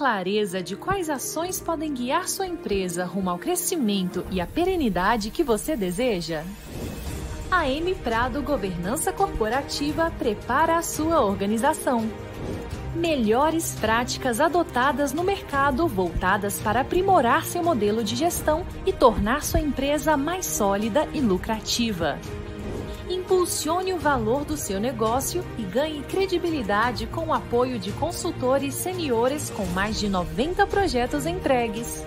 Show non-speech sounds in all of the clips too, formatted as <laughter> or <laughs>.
Clareza de quais ações podem guiar sua empresa rumo ao crescimento e à perenidade que você deseja? A M Prado Governança Corporativa prepara a sua organização. Melhores práticas adotadas no mercado voltadas para aprimorar seu modelo de gestão e tornar sua empresa mais sólida e lucrativa. Impulsione o valor do seu negócio e ganhe credibilidade com o apoio de consultores seniores com mais de 90 projetos entregues.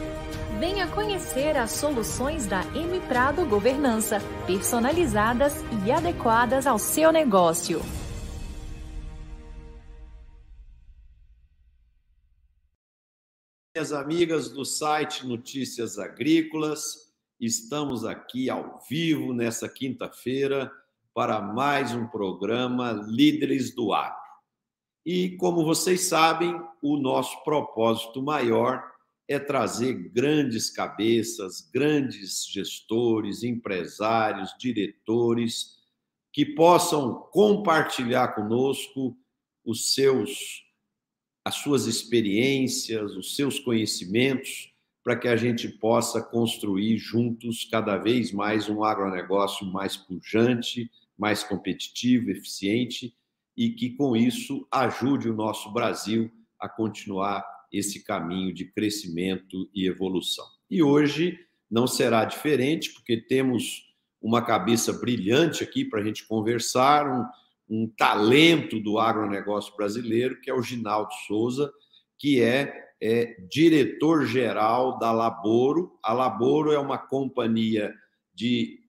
Venha conhecer as soluções da M Prado Governança, personalizadas e adequadas ao seu negócio. Minhas amigas do site Notícias Agrícolas, estamos aqui ao vivo nessa quinta-feira para mais um programa Líderes do Agro. E como vocês sabem, o nosso propósito maior é trazer grandes cabeças, grandes gestores, empresários, diretores, que possam compartilhar conosco os seus as suas experiências, os seus conhecimentos, para que a gente possa construir juntos cada vez mais um agronegócio mais pujante, mais competitivo, eficiente e que com isso ajude o nosso Brasil a continuar esse caminho de crescimento e evolução. E hoje não será diferente, porque temos uma cabeça brilhante aqui para a gente conversar, um, um talento do agronegócio brasileiro, que é o Ginaldo Souza, que é, é diretor-geral da Laboro. A Laboro é uma companhia de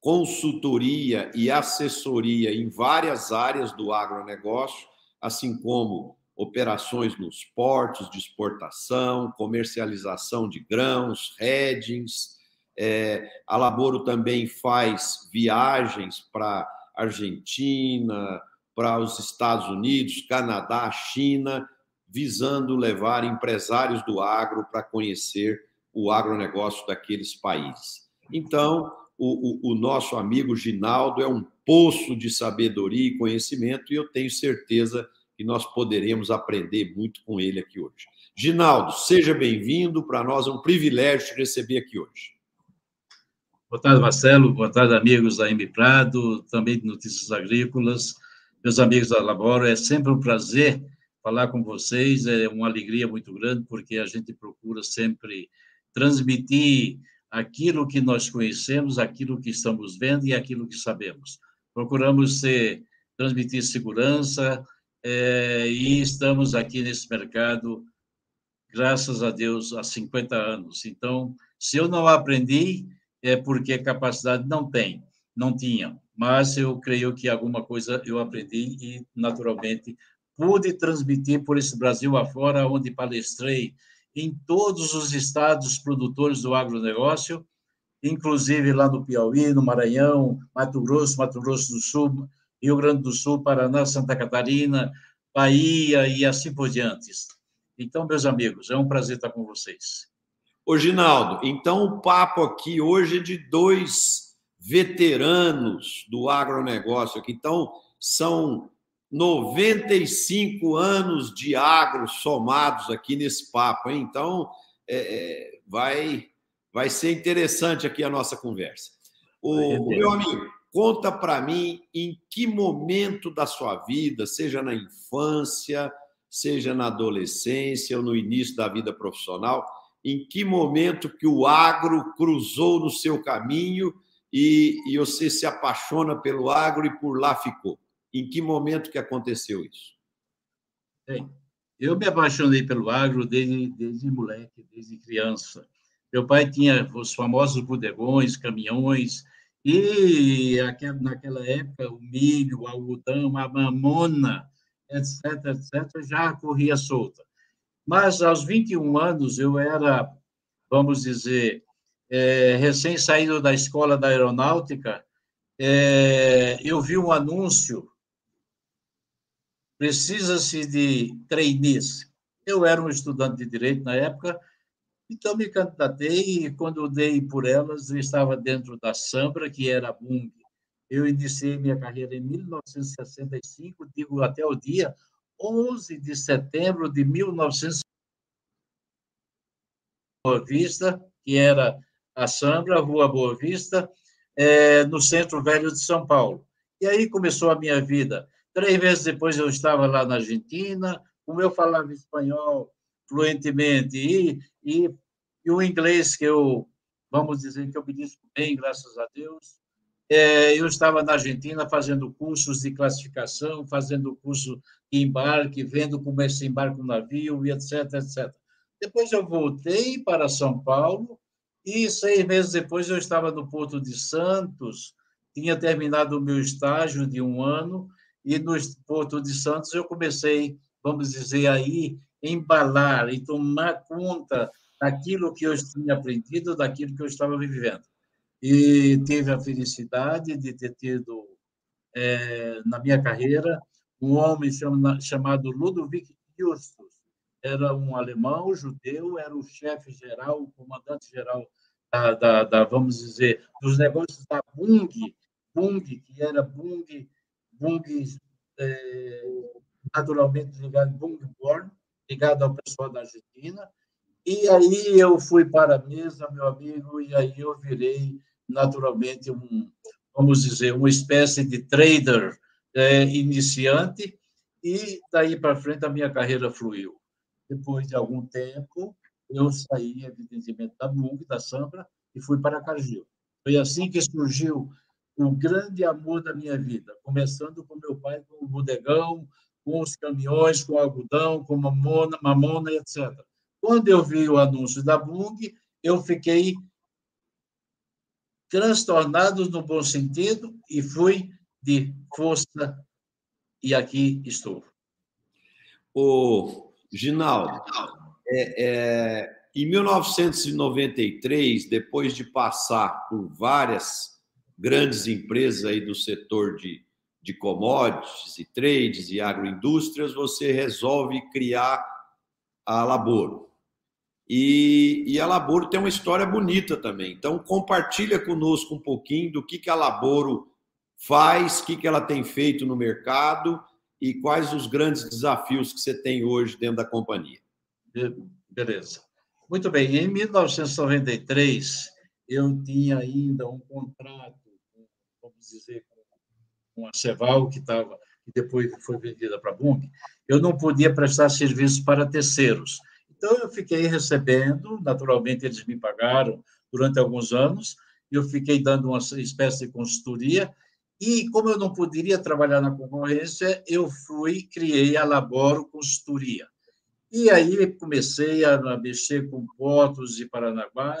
consultoria e assessoria em várias áreas do agronegócio, assim como operações nos portos de exportação, comercialização de grãos, hedgings. É, a Laboro também faz viagens para Argentina, para os Estados Unidos, Canadá, China, visando levar empresários do agro para conhecer o agronegócio daqueles países. Então, o, o, o, nosso amigo Ginaldo é um poço de sabedoria e conhecimento, e eu tenho certeza e nós poderemos aprender muito com ele aqui hoje. Ginaldo, seja bem-vindo. Para nós é um privilégio te receber aqui hoje. Boa tarde, Marcelo. Boa tarde, amigos da M Prado, também de Notícias Agrícolas, meus amigos da Laboro. É sempre um prazer falar com vocês, é uma alegria muito grande, porque a gente procura sempre transmitir aquilo que nós conhecemos, aquilo que estamos vendo e aquilo que sabemos. Procuramos ser, transmitir segurança, é, e estamos aqui nesse mercado, graças a Deus, há 50 anos. Então, se eu não aprendi, é porque capacidade não tem, não tinha. Mas eu creio que alguma coisa eu aprendi e, naturalmente, pude transmitir por esse Brasil afora, onde palestrei em todos os estados produtores do agronegócio, inclusive lá no Piauí, no Maranhão, Mato Grosso, Mato Grosso do Sul, Rio Grande do Sul, Paraná, Santa Catarina, Bahia e assim por diante. Então, meus amigos, é um prazer estar com vocês. Ô, Ginaldo, então o papo aqui hoje é de dois veteranos do agronegócio aqui. Então, são 95 anos de agro somados aqui nesse papo, hein? Então, é, é vai, vai ser interessante aqui a nossa conversa. O, meu amigo, Conta para mim em que momento da sua vida, seja na infância, seja na adolescência ou no início da vida profissional, em que momento que o agro cruzou no seu caminho e, e você se apaixona pelo agro e por lá ficou? Em que momento que aconteceu isso? Bem, eu me apaixonei pelo agro desde, desde moleque, desde criança. Meu pai tinha os famosos bodegões, caminhões, e naquela época, o milho, o algodão, a mamona, etc., etc., já corria solta. Mas, aos 21 anos, eu era, vamos dizer, é, recém saído da escola da aeronáutica, é, eu vi um anúncio, precisa-se de trainees. Eu era um estudante de direito na época, então me candidatei e quando dei por elas, eu estava dentro da Sambra, que era a Bung. Eu iniciei minha carreira em 1965, digo até o dia 11 de setembro de 1965, Boa Vista, que era a Sambra, Rua Boa Vista, é, no Centro Velho de São Paulo. E aí começou a minha vida. Três meses depois eu estava lá na Argentina, como eu falava espanhol fluentemente e, e, e o inglês que eu, vamos dizer, que eu me disse bem, graças a Deus, é, eu estava na Argentina fazendo cursos de classificação, fazendo curso de embarque, vendo como é se embarca um navio, e etc, etc. Depois eu voltei para São Paulo e seis meses depois eu estava no Porto de Santos, tinha terminado o meu estágio de um ano e no Porto de Santos eu comecei, vamos dizer aí, embalar e tomar conta daquilo que eu tinha aprendido, daquilo que eu estava vivendo. E tive a felicidade de ter tido é, na minha carreira um homem chamado Ludovic Justus, era um alemão judeu, era o chefe geral, o comandante geral da, da, da, vamos dizer, dos negócios da Bung, Bung, que era Bung, Bung é, naturalmente ligado Bungborn, ligado ao pessoal da Argentina. E aí eu fui para a mesa, meu amigo, e aí eu virei naturalmente um, vamos dizer, uma espécie de trader é, iniciante, e daí para frente a minha carreira fluiu. Depois de algum tempo, eu saí, evidentemente, da Bung, da Sambra, e fui para a Cargill. Foi assim que surgiu o grande amor da minha vida, começando com meu pai com o bodegão, com os caminhões, com o algodão, com mamona, mamona, etc. Quando eu vi o anúncio da Bung, eu fiquei transtornado no bom sentido e fui de força e aqui estou. O Ginaldo, é, é, em 1993, depois de passar por várias grandes empresas aí do setor de, de commodities e trades e agroindústrias, você resolve criar a Laboro. E, e, a Laboro tem uma história bonita também. Então, compartilha conosco um pouquinho do que, que a Laboro faz, o que, que ela tem feito no mercado e quais os grandes desafios que você tem hoje dentro da companhia. Beleza. Muito bem. Em 1993, eu tinha ainda um contrato, vamos dizer, com a Ceval, que estava que depois foi vendida para a Bung, eu não podia prestar serviço para terceiros. Então, eu fiquei recebendo, naturalmente, eles me pagaram durante alguns anos, eu fiquei dando uma espécie de consultoria, e como eu não poderia trabalhar na concorrência, eu fui criei a Laboro Consultoria. E aí comecei a mexer com portos de Paranaguá,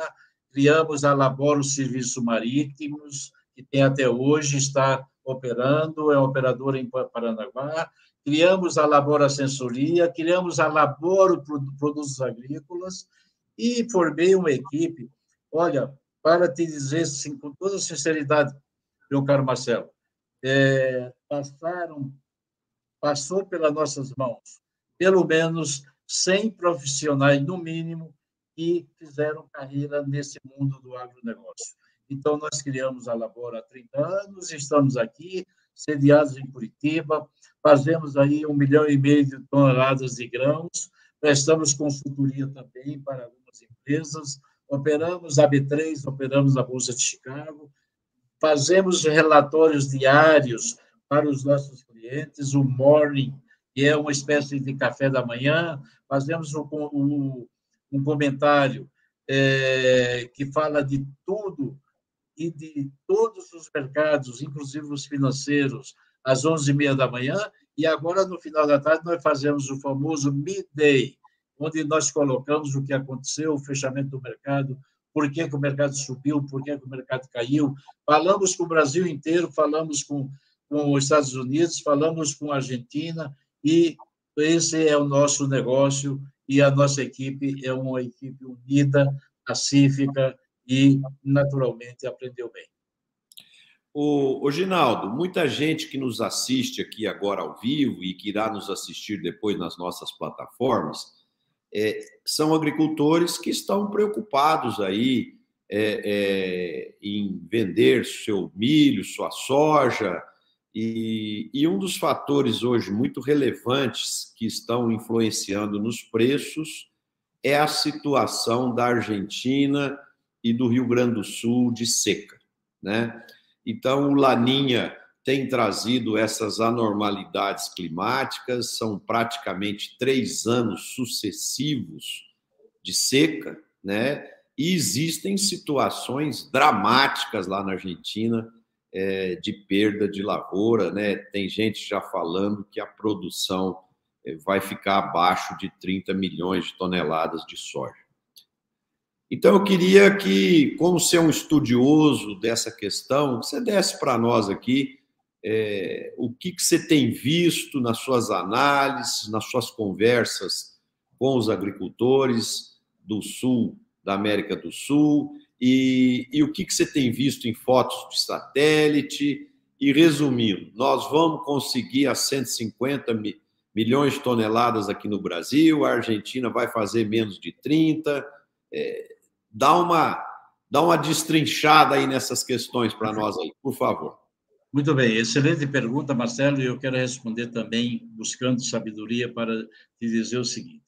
criamos a Laboro Serviços Marítimos, que tem até hoje, está operando, é operadora em Paranaguá, criamos a Laboro Assessoria, criamos a Laboro Produtos Agrícolas e formei uma equipe. Olha, para te dizer assim, com toda sinceridade, meu caro Marcelo, é, passaram, passou pelas nossas mãos pelo menos 100 profissionais, no mínimo, que fizeram carreira nesse mundo do agronegócio. Então, nós criamos a Labora há 30 anos, estamos aqui, sediados em Curitiba, fazemos aí um milhão e meio de toneladas de grãos, prestamos consultoria também para algumas empresas, operamos a B3, operamos a Bolsa de Chicago, fazemos relatórios diários para os nossos clientes, o morning, que é uma espécie de café da manhã, fazemos um, um, um comentário é, que fala de tudo e de todos os mercados, inclusive os financeiros, às 11h30 da manhã, e agora, no final da tarde, nós fazemos o famoso midday, onde nós colocamos o que aconteceu, o fechamento do mercado, por que, que o mercado subiu, por que, que o mercado caiu. Falamos com o Brasil inteiro, falamos com, com os Estados Unidos, falamos com a Argentina, e esse é o nosso negócio, e a nossa equipe é uma equipe unida, pacífica e, naturalmente, aprendeu bem. O, o Ginaldo, muita gente que nos assiste aqui agora ao vivo e que irá nos assistir depois nas nossas plataformas, é, são agricultores que estão preocupados aí é, é, em vender seu milho, sua soja, e, e, um dos fatores hoje muito relevantes que estão influenciando nos preços é a situação da Argentina e do Rio Grande do Sul de seca, né? Então, o Laninha tem trazido essas anormalidades climáticas, são praticamente três anos sucessivos de seca, né? E existem situações dramáticas lá na Argentina é, de perda de lavoura, né? Tem gente já falando que a produção é, vai ficar abaixo de 30 milhões de toneladas de soja. Então, eu queria que, como ser um estudioso dessa questão, você desse para nós aqui é, o que, que você tem visto nas suas análises, nas suas conversas com os agricultores do sul, da América do Sul, e, e o que, que você tem visto em fotos de satélite. E resumindo, nós vamos conseguir as 150 mi, milhões de toneladas aqui no Brasil, a Argentina vai fazer menos de 30. É, dá uma dá uma destrinchada aí nessas questões para nós aí, por favor. Muito bem, excelente pergunta, Marcelo, e eu quero responder também buscando sabedoria para te dizer o seguinte.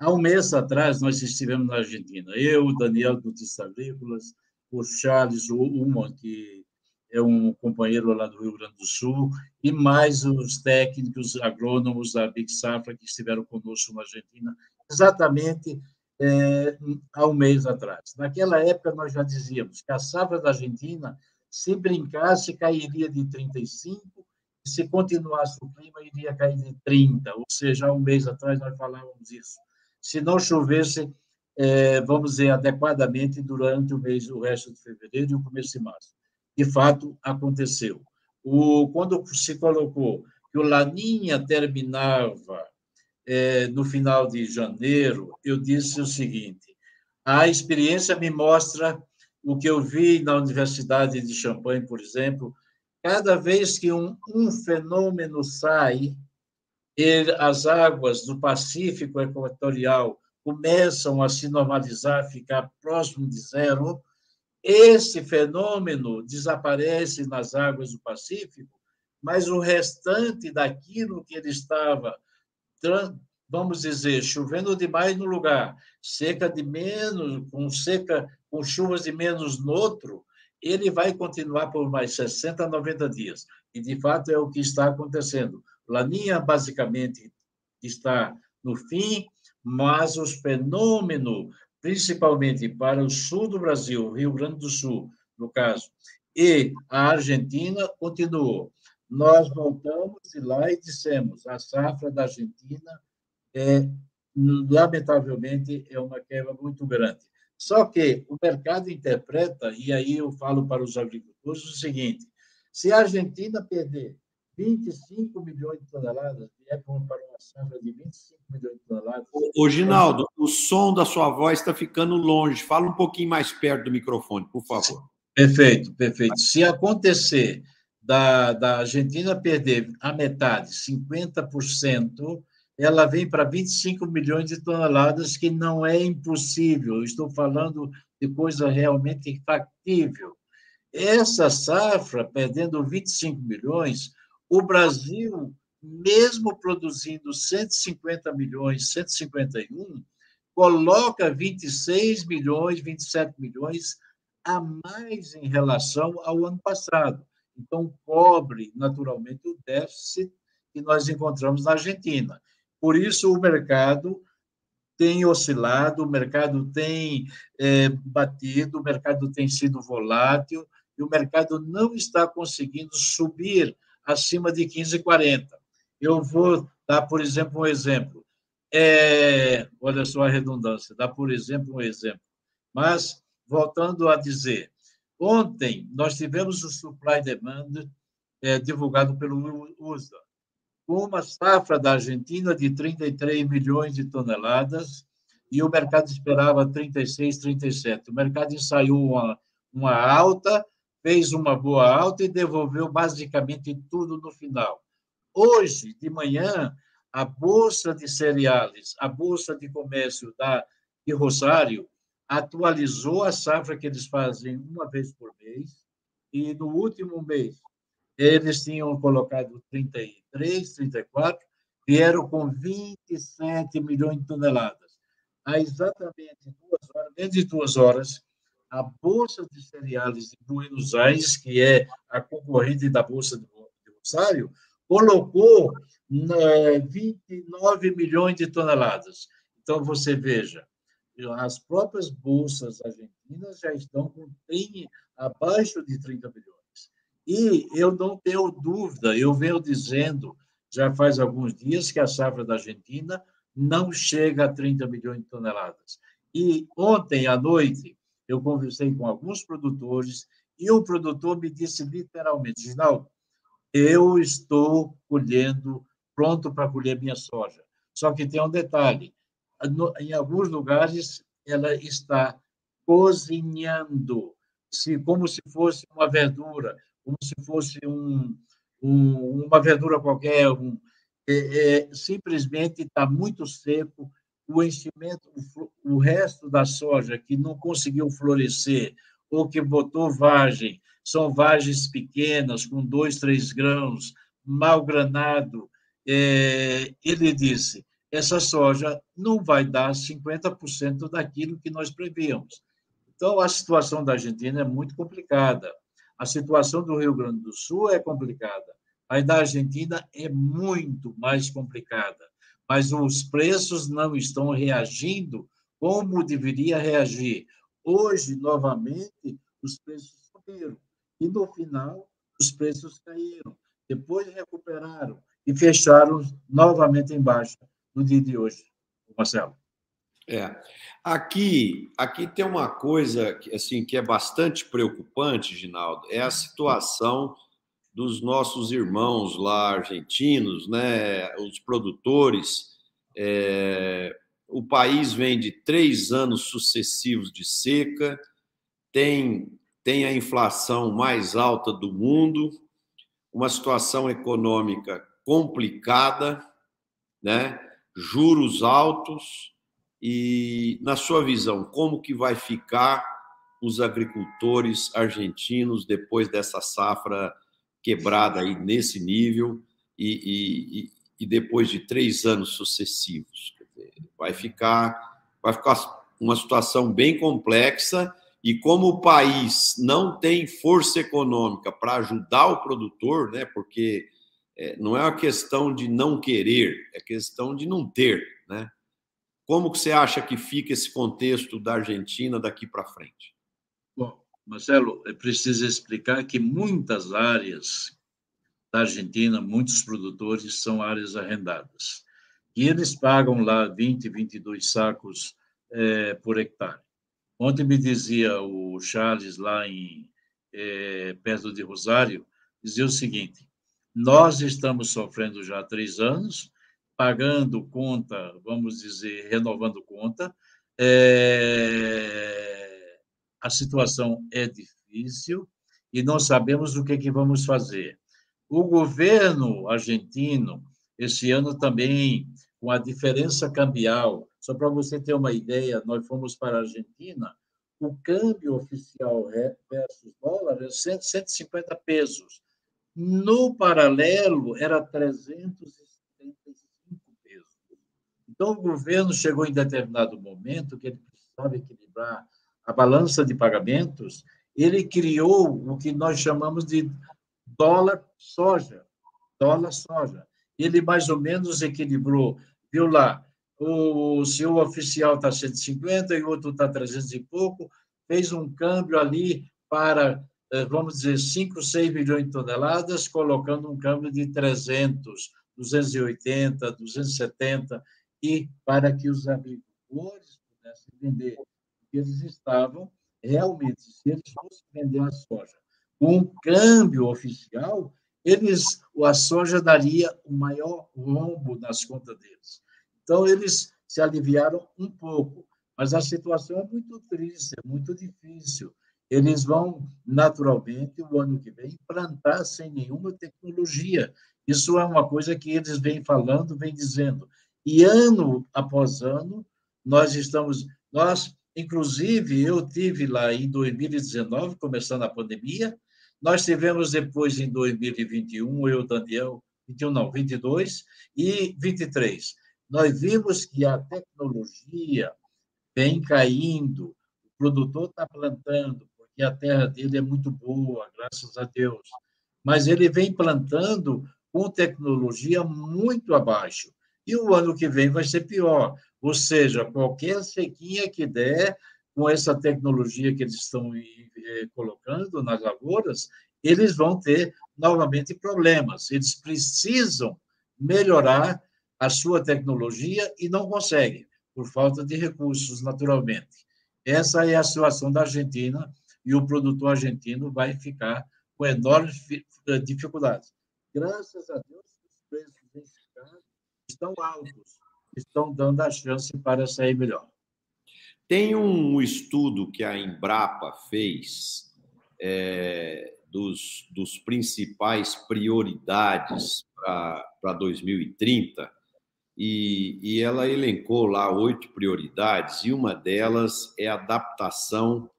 Há um mês atrás, nós estivemos na Argentina, eu, Daniel do Agrícolas, o Charles Uma, que é um companheiro lá do Rio Grande do Sul, e mais os técnicos agrônomos da Big Safra que estiveram conosco na Argentina, exatamente é, há um mês atrás. Naquela época, nós já dizíamos que a safra da Argentina, se brincasse, cairia de 35, e se continuasse o clima, iria cair de 30, ou seja, há um mês atrás nós falávamos isso. Se não chovesse, é, vamos dizer, adequadamente durante o mês, o resto de fevereiro e o começo de março. De fato, aconteceu. O, quando se colocou que o Laninha terminava é, no final de janeiro, eu disse o seguinte: a experiência me mostra o que eu vi na Universidade de Champagne, por exemplo, cada vez que um, um fenômeno sai, ele, as águas do Pacífico Equatorial começam a se normalizar, ficar próximo de zero, esse fenômeno desaparece nas águas do Pacífico, mas o restante daquilo que ele estava vamos dizer, chovendo demais no lugar, seca de menos, com seca, com chuvas de menos no outro, ele vai continuar por mais 60, 90 dias. E, de fato, é o que está acontecendo. Laninha, basicamente, está no fim, mas os fenômenos, principalmente para o sul do Brasil, Rio Grande do Sul, no caso, e a Argentina, continuou nós voltamos de lá e dissemos: a safra da Argentina é, lamentavelmente, é uma quebra muito grande. Só que o mercado interpreta, e aí eu falo para os agricultores o seguinte: se a Argentina perder 25 milhões de toneladas, é para uma safra de 25 milhões de toneladas. Ô, Ginaldo, o som da sua voz está ficando longe. Fala um pouquinho mais perto do microfone, por favor. Perfeito, perfeito. Se acontecer da, da Argentina perder a metade, 50%, ela vem para 25 milhões de toneladas, que não é impossível. estou falando de coisa realmente factível. Essa safra, perdendo 25 milhões, o Brasil, mesmo produzindo 150 milhões, 151, coloca 26 milhões, 27 milhões a mais em relação ao ano passado. Então, cobre naturalmente o déficit que nós encontramos na Argentina. Por isso, o mercado tem oscilado, o mercado tem é, batido, o mercado tem sido volátil e o mercado não está conseguindo subir acima de 15,40. Eu vou dar, por exemplo, um exemplo. É, olha só a redundância, dá, por exemplo, um exemplo. Mas, voltando a dizer, Ontem, nós tivemos o supply demand é, divulgado pelo USDA, com uma safra da Argentina de 33 milhões de toneladas, e o mercado esperava 36, 37. O mercado ensaiou uma, uma alta, fez uma boa alta e devolveu basicamente tudo no final. Hoje, de manhã, a Bolsa de Cereais, a Bolsa de Comércio da, de Rosário, atualizou a safra que eles fazem uma vez por mês, e no último mês eles tinham colocado 33, 34, vieram com 27 milhões de toneladas. Há exatamente duas horas, menos de duas horas, a Bolsa de Cereais de Buenos Aires, que é a concorrente da Bolsa de Rosário, colocou 29 milhões de toneladas. Então, você veja, as próprias bolsas argentinas já estão com abaixo de 30 milhões. E eu não tenho dúvida, eu venho dizendo já faz alguns dias que a safra da Argentina não chega a 30 milhões de toneladas. E ontem à noite eu conversei com alguns produtores e o produtor me disse literalmente, Ginaldo, eu estou colhendo, pronto para colher minha soja. Só que tem um detalhe, em alguns lugares ela está cozinhando, se como se fosse uma verdura, como se fosse um, um, uma verdura qualquer, um, é, é, simplesmente está muito seco, o enchimento, o, o resto da soja que não conseguiu florescer ou que botou vagem, são vagens pequenas, com dois, três grãos, mal granado. É, ele disse, essa soja não vai dar 50% daquilo que nós prevíamos. Então, a situação da Argentina é muito complicada. A situação do Rio Grande do Sul é complicada. A da Argentina é muito mais complicada. Mas os preços não estão reagindo como deveria reagir. Hoje, novamente, os preços subiram. E, no final, os preços caíram. Depois recuperaram e fecharam novamente em baixa no dia de hoje, Marcelo. É. Aqui, aqui tem uma coisa assim que é bastante preocupante, Ginaldo, é a situação dos nossos irmãos lá argentinos, né, os produtores. É, o país vem de três anos sucessivos de seca, tem, tem a inflação mais alta do mundo, uma situação econômica complicada, né? Juros altos e, na sua visão, como que vai ficar os agricultores argentinos depois dessa safra quebrada aí nesse nível e, e, e depois de três anos sucessivos? Vai ficar, vai ficar uma situação bem complexa e como o país não tem força econômica para ajudar o produtor, né? Porque é, não é uma questão de não querer, é questão de não ter, né? Como que você acha que fica esse contexto da Argentina daqui para frente? Bom, Marcelo, é preciso explicar que muitas áreas da Argentina, muitos produtores são áreas arrendadas. E eles pagam lá 20, 22 sacos é, por hectare. Ontem me dizia o Charles, lá em é, perto de Rosário, dizia o seguinte: nós estamos sofrendo já há três anos, pagando conta, vamos dizer, renovando conta. É... A situação é difícil e não sabemos o que, que vamos fazer. O governo argentino, esse ano também, com a diferença cambial, só para você ter uma ideia, nós fomos para a Argentina, o câmbio oficial versus dólar é 150 pesos. No paralelo, era 375 pesos. Então, o governo chegou em determinado momento que ele precisava equilibrar a balança de pagamentos, ele criou o que nós chamamos de dólar soja. Dólar soja. Ele mais ou menos equilibrou, viu lá, o seu oficial está 150 e o outro está 300 e pouco, fez um câmbio ali para vamos dizer, 5, 6 milhões de toneladas, colocando um câmbio de 300, 280, 270, e para que os agricultores pudessem vender, porque eles estavam realmente, se eles fossem vender a soja com um câmbio oficial, eles, a soja daria o maior rombo nas contas deles. Então, eles se aliviaram um pouco, mas a situação é muito triste, é muito difícil. Eles vão, naturalmente, o ano que vem, plantar sem nenhuma tecnologia. Isso é uma coisa que eles vêm falando, vêm dizendo. E ano após ano, nós estamos. Nós, inclusive, eu tive lá em 2019, começando a pandemia, nós tivemos depois em 2021, eu, Daniel, 21 não, 22 e 23. Nós vimos que a tecnologia vem caindo, o produtor está plantando, a terra dele é muito boa, graças a Deus. Mas ele vem plantando com tecnologia muito abaixo. E o ano que vem vai ser pior. Ou seja, qualquer sequinha que der, com essa tecnologia que eles estão eh, colocando nas lavouras, eles vão ter novamente problemas. Eles precisam melhorar a sua tecnologia e não conseguem, por falta de recursos, naturalmente. Essa é a situação da Argentina e o produtor argentino vai ficar com enormes eh, dificuldades. Graças a Deus, os preços estão altos, estão dando a chance para sair melhor. Tem um estudo que a Embrapa fez é, dos, dos principais prioridades para 2030 e, e ela elencou lá oito prioridades e uma delas é adaptação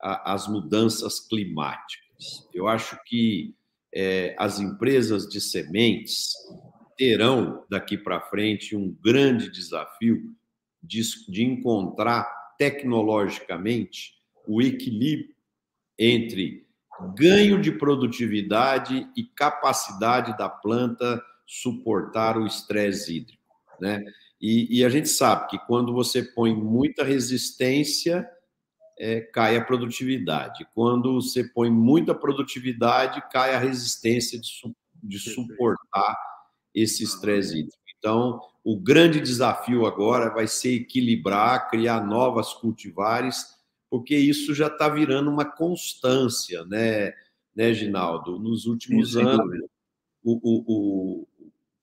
às mudanças climáticas. Eu acho que é, as empresas de sementes terão daqui para frente um grande desafio de, de encontrar tecnologicamente o equilíbrio entre ganho de produtividade e capacidade da planta suportar o estresse hídrico, né? E, e, a gente sabe que quando você põe muita resistência, é, cai a produtividade. Quando você põe muita produtividade, cai a resistência de, su de suportar esse estresse hídrico. Então, o grande desafio agora vai ser equilibrar, criar novas cultivares, porque isso já está virando uma constância, né, né Ginaldo? Nos últimos Sim, anos, o, o, o,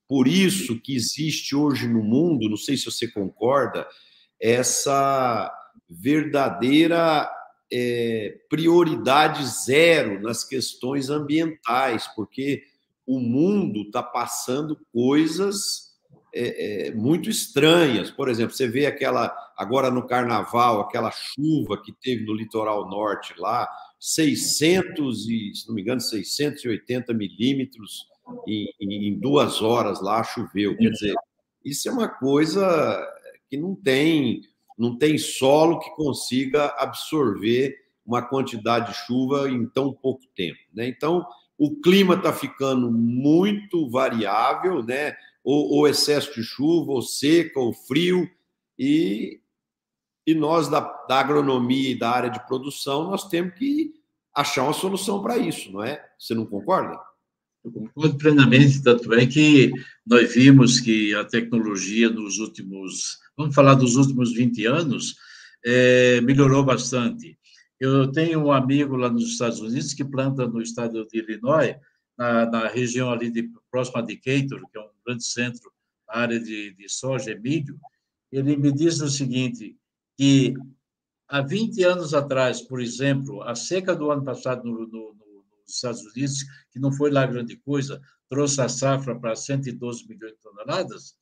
por isso que existe hoje no mundo, não sei se você concorda, essa verdadeira é, prioridade zero nas questões ambientais, porque o mundo está passando coisas é, é, muito estranhas. Por exemplo, você vê aquela, agora no carnaval, aquela chuva que teve no litoral norte lá, 600 e, se não me engano, 680 milímetros em, em duas horas lá choveu. Quer dizer, isso é uma coisa que não tem, não tem solo que consiga absorver uma quantidade de chuva em tão pouco tempo. Né? Então, o clima está ficando muito variável, né? Ou, excesso de chuva, ou seca, ou frio, e, e nós da, da agronomia e da área de produção, nós temos que achar uma solução para isso, não é? Você não concorda? Eu concordo plenamente, tanto é que nós vimos que a tecnologia nos últimos, vamos falar dos últimos 20 anos, é, melhorou bastante. Eu tenho um amigo lá nos Estados Unidos que planta no estado de Illinois, na, na região ali de, próxima de Decatur, que é um grande centro na área de, de soja e milho. Ele me diz o seguinte, que há 20 anos atrás, por exemplo, a seca do ano passado no, no, nos Estados Unidos, que não foi lá grande coisa, trouxe a safra para 112 milhões de toneladas.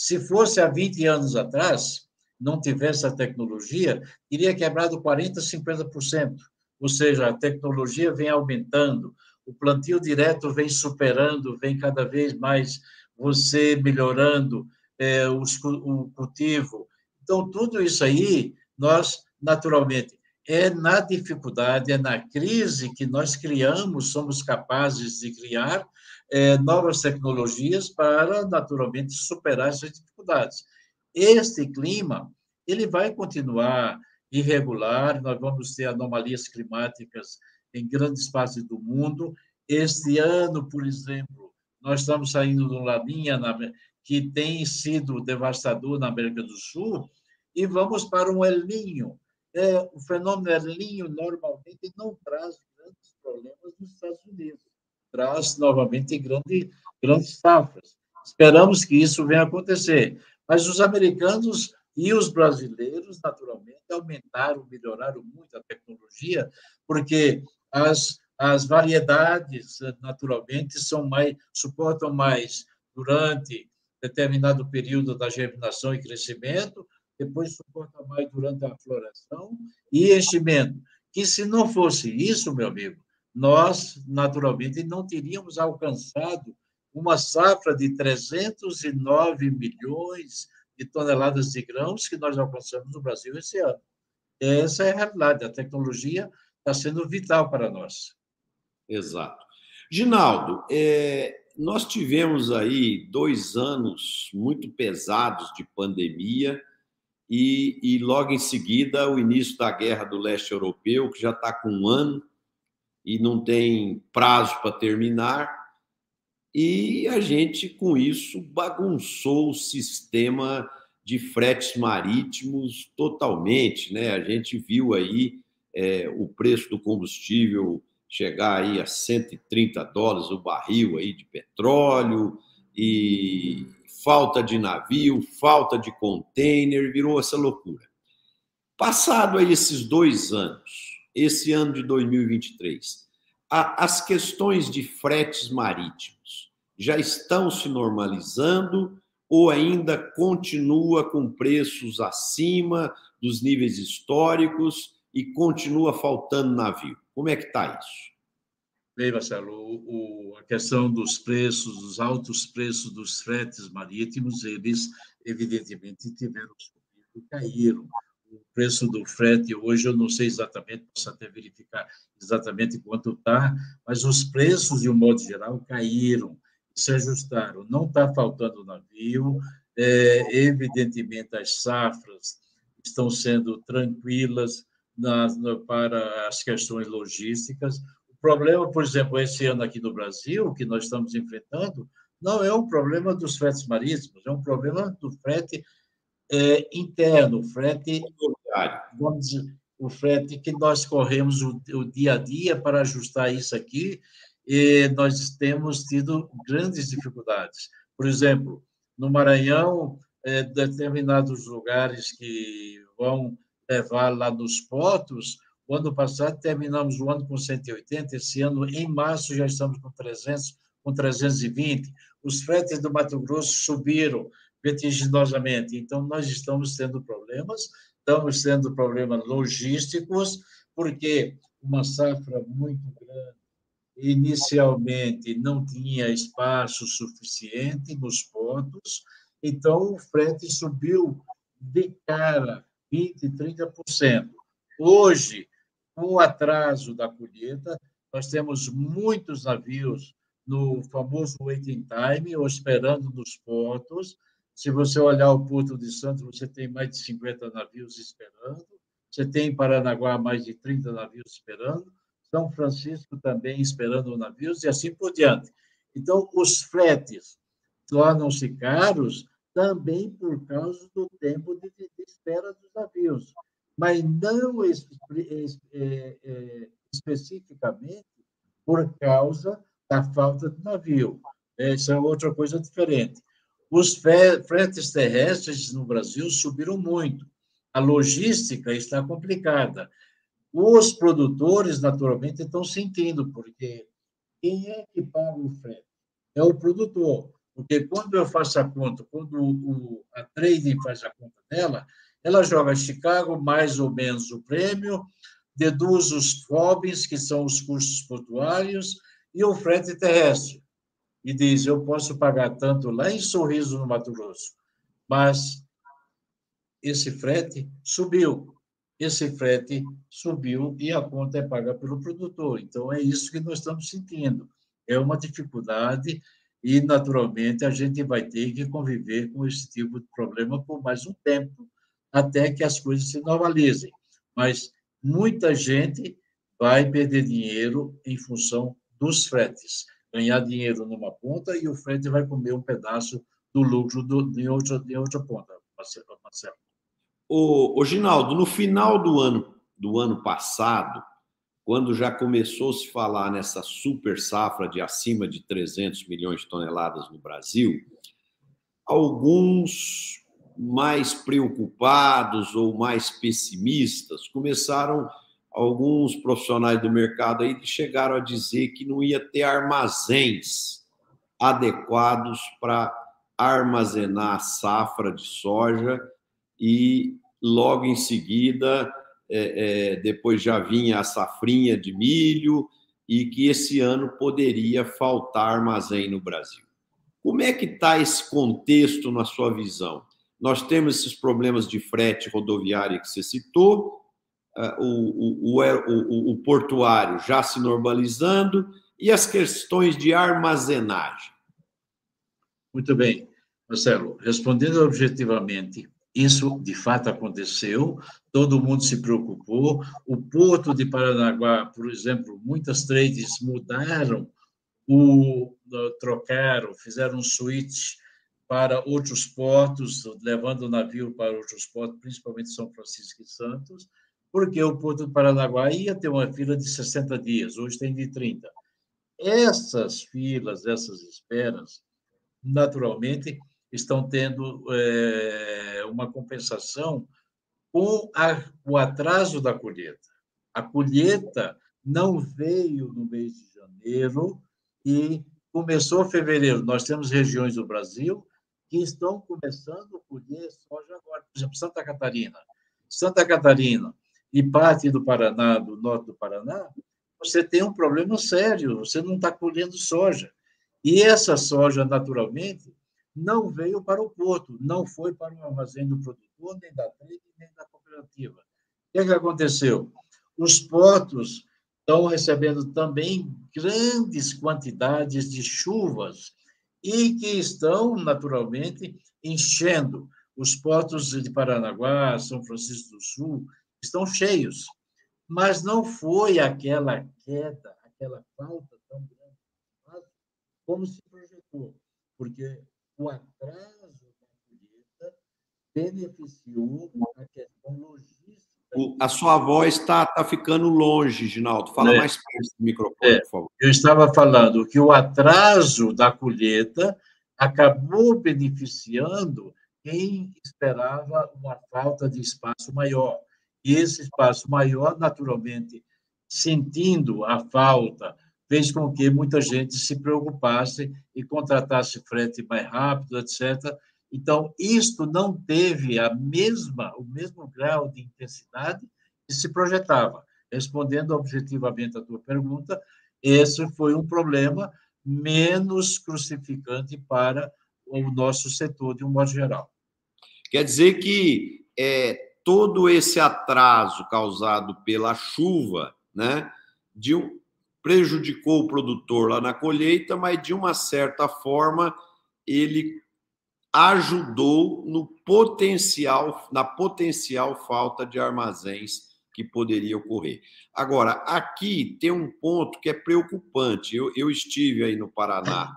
Se fosse há 20 anos atrás, não tivesse a tecnologia, teria quebrado 40%, 50%. Ou seja, a tecnologia vem aumentando, o plantio direto vem superando, vem cada vez mais você melhorando é, os, o cultivo. Então, tudo isso aí, nós, naturalmente, é na dificuldade, é na crise que nós criamos, somos capazes de criar é, novas tecnologias para, naturalmente, superar essas dificuldades. Este clima, ele vai continuar irregular, nós vamos ter anomalias climáticas em grandes partes do mundo. Este ano, por exemplo, nós estamos saindo de uma laninha que tem sido devastador na América do Sul e vamos para um El Niño. É, o fenômeno El Niño normalmente não traz grandes problemas nos Estados Unidos, traz novamente grande, grandes safras. Esperamos que isso venha acontecer. Mas os americanos E os brasileiros, naturalmente, aumentaram, melhoraram muito a tecnologia, porque as, as variedades, naturalmente, são mais, suportam mais durante determinado período da germinação e crescimento, depois suporta mais durante a floração e enchimento. Que se não fosse isso, meu amigo, nós, naturalmente, não teríamos alcançado uma safra de 309 milhões de toneladas de grãos que nós alcançamos no Brasil esse ano. Essa é a realidade. A tecnologia está sendo vital para nós. Exato. Ginaldo, é, nós tivemos aí dois anos muito pesados de pandemia e, e, logo em seguida o início da guerra do leste europeu, que já está com um ano e não tem prazo para terminar. E a gente, com isso, bagunçou o sistema de fretes marítimos totalmente. Né? A gente viu aí é, o preço do combustível chegar aí a 130 dólares o barril aí de petróleo e falta de navio, falta de container, virou essa loucura. Passado aí esses dois anos, esse ano de 2023, as questões de fretes marítimos já estão se normalizando ou ainda continua com preços acima dos níveis históricos e continua faltando navio? Como é que está isso? Bem, Marcelo, o, a questão dos preços, dos altos preços dos fretes marítimos, eles evidentemente tiveram subido, caíram o preço do frete hoje, eu não sei exatamente, posso até verificar exatamente quanto está, mas os preços, de um modo geral, caíram, se ajustaram. Não está faltando navio, é, evidentemente as safras estão sendo tranquilas na, na, para as questões logísticas. Problema, por exemplo, esse ano aqui no Brasil, que nós estamos enfrentando, não é um problema dos fretes marítimos, é um problema do frete é, interno, frete, vamos dizer, o frete que nós corremos o, o, dia a dia para ajustar isso aqui, e nós temos tido grandes dificuldades. Por exemplo, no Maranhão, é, determinados lugares que vão levar lá nos portos, o ano passado terminamos o ano com 180, esse ano, em março, já estamos com 300, com 320. Os fretes do Mato Grosso subiram, vertiginosamente. Então, nós estamos tendo problemas, estamos tendo problemas logísticos, porque uma safra muito grande, inicialmente não tinha espaço suficiente nos portos, então o frete subiu de cara 20%, 30%. Hoje, com o atraso da colheita, nós temos muitos navios no famoso waiting time, ou esperando nos portos, se você olhar o Porto de Santos, você tem mais de 50 navios esperando. Você tem em Paranaguá mais de 30 navios esperando. São Francisco também esperando navios e assim por diante. Então, os fretes tornam-se caros também por causa do tempo de, de espera dos navios, mas não é, é, especificamente por causa da falta de navio. Essa é outra coisa diferente. Os fretes terrestres no Brasil subiram muito. A logística está complicada. Os produtores, naturalmente, estão sentindo, porque quem é que paga o frete? É o produtor. Porque quando eu faço a conta, quando o, a trading faz a conta dela, ela joga Chicago mais ou menos o prêmio, deduz os FOBs, que são os custos portuários, e o frete terrestre e diz: eu posso pagar tanto lá em Sorriso, no Mato Grosso, mas esse frete subiu. Esse frete subiu e a conta é paga pelo produtor. Então, é isso que nós estamos sentindo. É uma dificuldade e, naturalmente, a gente vai ter que conviver com esse tipo de problema por mais um tempo, até que as coisas se normalizem. Mas muita gente vai perder dinheiro em função dos fretes ganhar dinheiro numa ponta e o frete vai comer um pedaço do lucro do, de, outra, de outra ponta, Marcelo. O, o Ginaldo, no final do ano, do ano passado, quando já começou a se falar nessa super safra de acima de 300 milhões de toneladas no Brasil, alguns mais preocupados ou mais pessimistas, começaram alguns profissionais do mercado aí chegaram a dizer que não ia ter armazéns adequados para armazenar a safra de soja e logo em seguida, é, é, depois já vinha a safrinha de milho e que esse ano poderia faltar armazém no Brasil. Como é que está esse contexto na sua visão? Nós temos esses problemas de frete rodoviário que você citou, ah, o, o, o, o portuário já se normalizando e as questões de armazenagem. Muito bem. Marcelo, respondendo objetivamente, isso de fato aconteceu, todo mundo se preocupou. O porto de Paranaguá, por exemplo, muitas trades mudaram, o, trocaram, fizeram um switch para outros portos, levando o navio para outros portos, principalmente São Francisco e Santos, porque o porto de Paranaguá ia ter uma fila de 60 dias, hoje tem de 30. Essas filas, essas esperas, naturalmente, estão tendo é, uma compensação com a, o atraso da colheita. A colheita não veio no mês de janeiro e começou fevereiro. Nós temos regiões do Brasil que estão começando a colher soja agora. Por exemplo, Santa Catarina. Santa Catarina e parte do Paraná, do norte do Paraná, você tem um problema sério, você não está colhendo soja. E essa soja, naturalmente, não veio para o porto, não foi para o armazém do produtor, nem da trade, nem da cooperativa. O que, é que aconteceu? Os portos estão recebendo também grandes quantidades de chuvas e que estão, naturalmente, enchendo. Os portos de Paranaguá, São Francisco do Sul, estão cheios. Mas não foi aquela queda, aquela falta tão grande como se projetou, porque o atraso da colheita beneficiou a questão logística. O, a sua voz está tá ficando longe, Ginaldo. Fala é. mais perto do microfone, é. por favor. Eu estava falando que o atraso da colheita acabou beneficiando quem esperava uma falta de espaço maior. E esse espaço maior, naturalmente, sentindo a falta fez com que muita gente se preocupasse e contratasse frete mais rápido, etc. Então, isto não teve a mesma, o mesmo grau de intensidade que se projetava. Respondendo objetivamente à tua pergunta, esse foi um problema menos crucificante para o nosso setor de um modo geral. Quer dizer que é, todo esse atraso causado pela chuva, né, de um, prejudicou o produtor lá na colheita, mas de uma certa forma ele ajudou no potencial, na potencial falta de armazéns que poderia ocorrer. Agora, aqui tem um ponto que é preocupante. Eu, eu estive aí no Paraná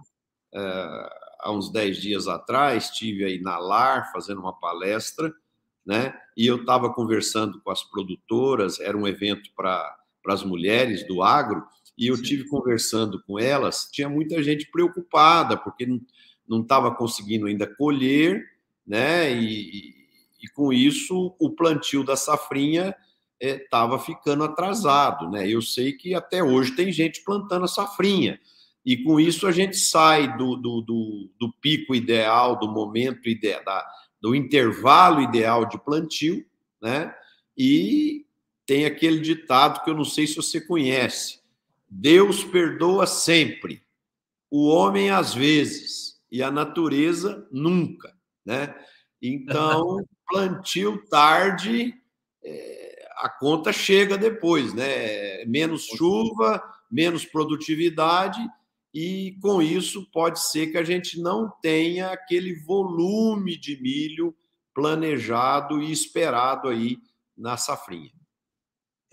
uh, há uns 10 dias atrás, estive aí na LAR fazendo uma palestra, né? E eu estava conversando com as produtoras, era um evento para as mulheres do agro, e eu tive conversando com elas, tinha muita gente preocupada, porque não estava conseguindo ainda colher, né? E, e, com isso o plantio da safrinha estava é, ficando atrasado, né? Eu sei que até hoje tem gente plantando a safrinha, e com isso a gente sai do, do, do, do pico ideal, do momento ideal, da, do intervalo ideal de plantio, né? E tem aquele ditado que eu não sei se você conhece, Deus perdoa sempre, o homem às vezes e a natureza nunca, né? Então, <laughs> plantio tarde, é, a conta chega depois, né? Menos chuva, menos produtividade e com isso pode ser que a gente não tenha aquele volume de milho planejado e esperado aí na safrinha.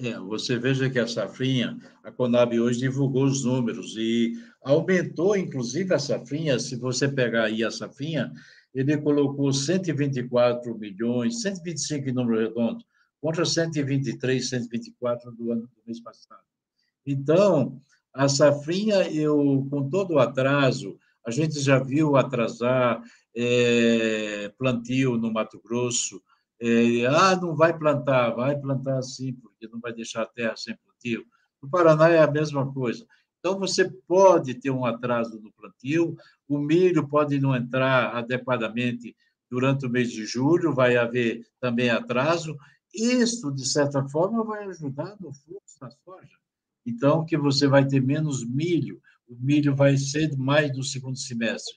É, você veja que a safrinha, a Conab hoje divulgou os números e aumentou, inclusive, a safrinha. Se você pegar aí a safrinha, ele colocou 124 milhões, 125 em número redondo, contra 123, 124 do ano do mês passado. Então, a safrinha, eu, com todo o atraso, a gente já viu atrasar é, plantio no Mato Grosso. É, ah, não vai plantar, vai plantar sim, porque não vai deixar a terra sem plantio. No Paraná é a mesma coisa. Então, você pode ter um atraso no plantio, o milho pode não entrar adequadamente durante o mês de julho, vai haver também atraso. Isso, de certa forma, vai ajudar no fluxo da soja. Então, que você vai ter menos milho, o milho vai ser mais no segundo semestre.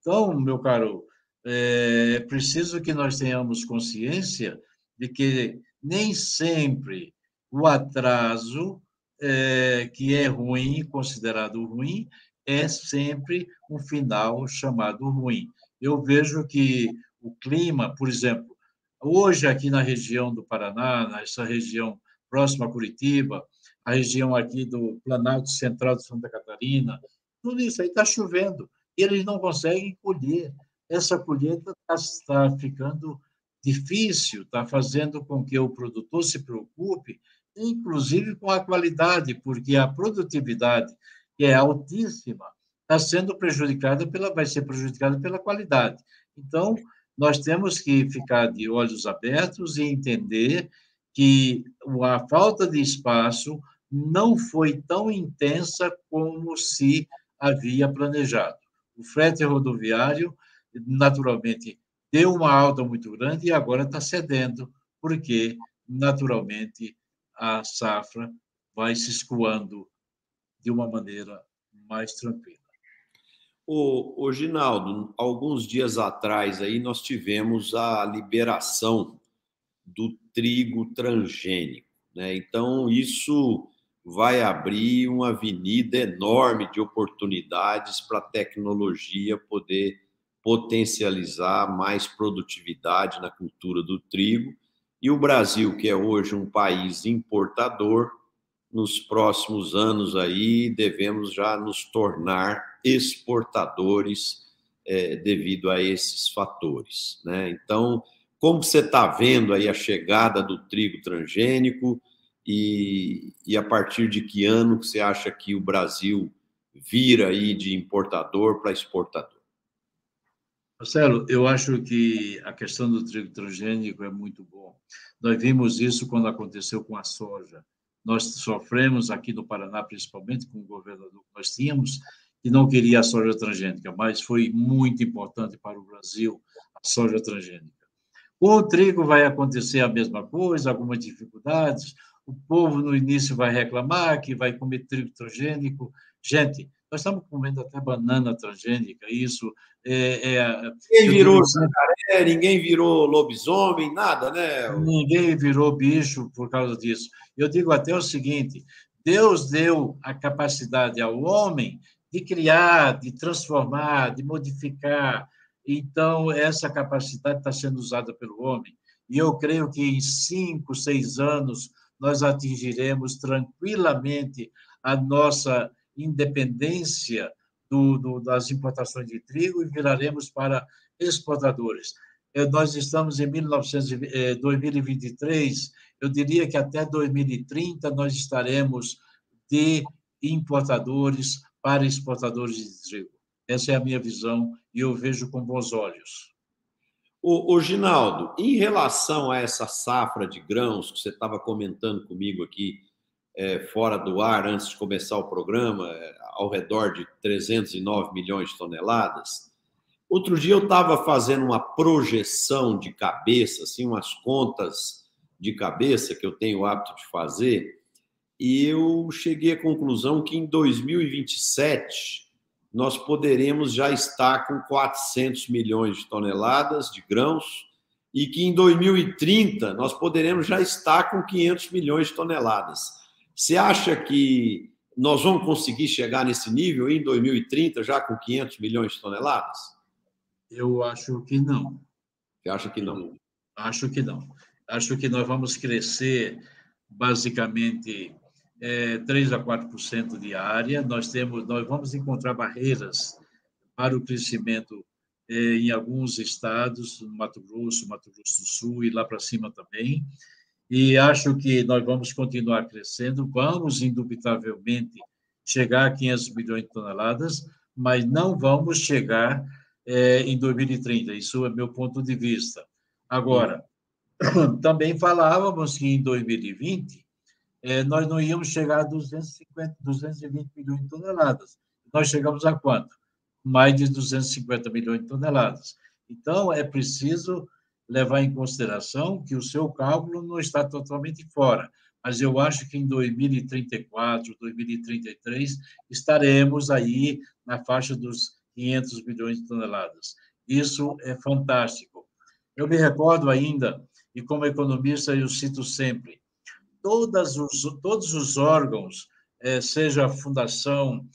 Então, meu caro, é preciso que nós tenhamos consciência de que nem sempre o atraso é, que é ruim, considerado ruim, é sempre um final chamado ruim. Eu vejo que o clima, por exemplo, hoje aqui na região do Paraná, nessa região próxima a Curitiba, a região aqui do Planalto Central de Santa Catarina, tudo isso aí está chovendo. E eles não conseguem colher. Essa colheita está tá ficando difícil, está fazendo com que o produtor se preocupe inclusive com a qualidade, porque a produtividade, que é altíssima, está sendo prejudicada pela, vai ser prejudicada pela qualidade. Então, nós temos que ficar de olhos abertos e entender que a falta de espaço não foi tão intensa como se havia planejado. O frete rodoviário, naturalmente, deu uma alta muito grande e agora está cedendo, porque, naturalmente, a safra vai se escoando de uma maneira mais tranquila. O, o Ginaldo, alguns dias atrás aí nós tivemos a liberação do trigo transgênico, né? Então isso vai abrir uma avenida enorme de oportunidades para a tecnologia poder potencializar mais produtividade na cultura do trigo e o Brasil, que é hoje um país importador, nos próximos anos aí devemos já nos tornar exportadores é, devido a esses fatores. Né? Então, como você está vendo aí a chegada do trigo transgênico e, e a partir de que ano que você acha que o Brasil vira aí de importador para exportador? Marcelo, eu acho que a questão do trigo transgênico é muito bom. Nós vimos isso quando aconteceu com a soja. Nós sofremos aqui no Paraná, principalmente com o governador que nós tínhamos, que não queria a soja transgênica, mas foi muito importante para o Brasil a soja transgênica. Com o trigo vai acontecer a mesma coisa, algumas dificuldades. O povo no início vai reclamar que vai comer trigo transgênico. Gente, nós estamos comendo até banana transgênica, isso é. é ninguém virou jacaré, ninguém virou lobisomem, nada, né? Ninguém virou bicho por causa disso. Eu digo até o seguinte: Deus deu a capacidade ao homem de criar, de transformar, de modificar. Então, essa capacidade está sendo usada pelo homem. E eu creio que em cinco, seis anos, nós atingiremos tranquilamente a nossa independência do, do, das importações de trigo e viraremos para exportadores. Eh, nós estamos em 1900, 2023, eh, eu diria que até 2030 nós estaremos de importadores para exportadores de trigo. Essa é a minha visão e eu vejo com bons olhos. O, o Ginaldo, em relação a essa safra de grãos que você estava comentando comigo aqui é, fora do ar antes de começar o programa, é, ao redor de 309 milhões de toneladas. Outro dia eu estava fazendo uma projeção de cabeça, assim, umas contas de cabeça que eu tenho o hábito de fazer, e eu cheguei à conclusão que em 2027 nós poderemos já estar com 400 milhões de toneladas de grãos e que em 2030 nós poderemos já estar com 500 milhões de toneladas. Você acha que nós vamos conseguir chegar nesse nível em 2030, já com 500 milhões de toneladas? Eu acho que não. Você acha que não? Acho que não. Acho que nós vamos crescer basicamente é, 3 a 4% de área. Nós temos, nós vamos encontrar barreiras para o crescimento é, em alguns estados, no Mato Grosso, Mato Grosso do Sul e lá para cima também e acho que nós vamos continuar crescendo, vamos indubitavelmente chegar a 500 milhões de toneladas, mas não vamos chegar é, em 2030. Isso é meu ponto de vista. Agora, <clears throat> também falávamos que em 2020 é, nós não íamos chegar a 250, 220 milhões de toneladas. Nós chegamos a quanto? Mais de 250 milhões de toneladas. Então, é preciso levar em consideração que o seu cálculo não está totalmente fora, mas eu acho que em 2034, 2033, estaremos aí na faixa dos 500 milhões de toneladas. Isso é fantástico. Eu me recordo ainda, e como economista eu cito sempre, todas os, todos os órgãos, eh, seja a fundação,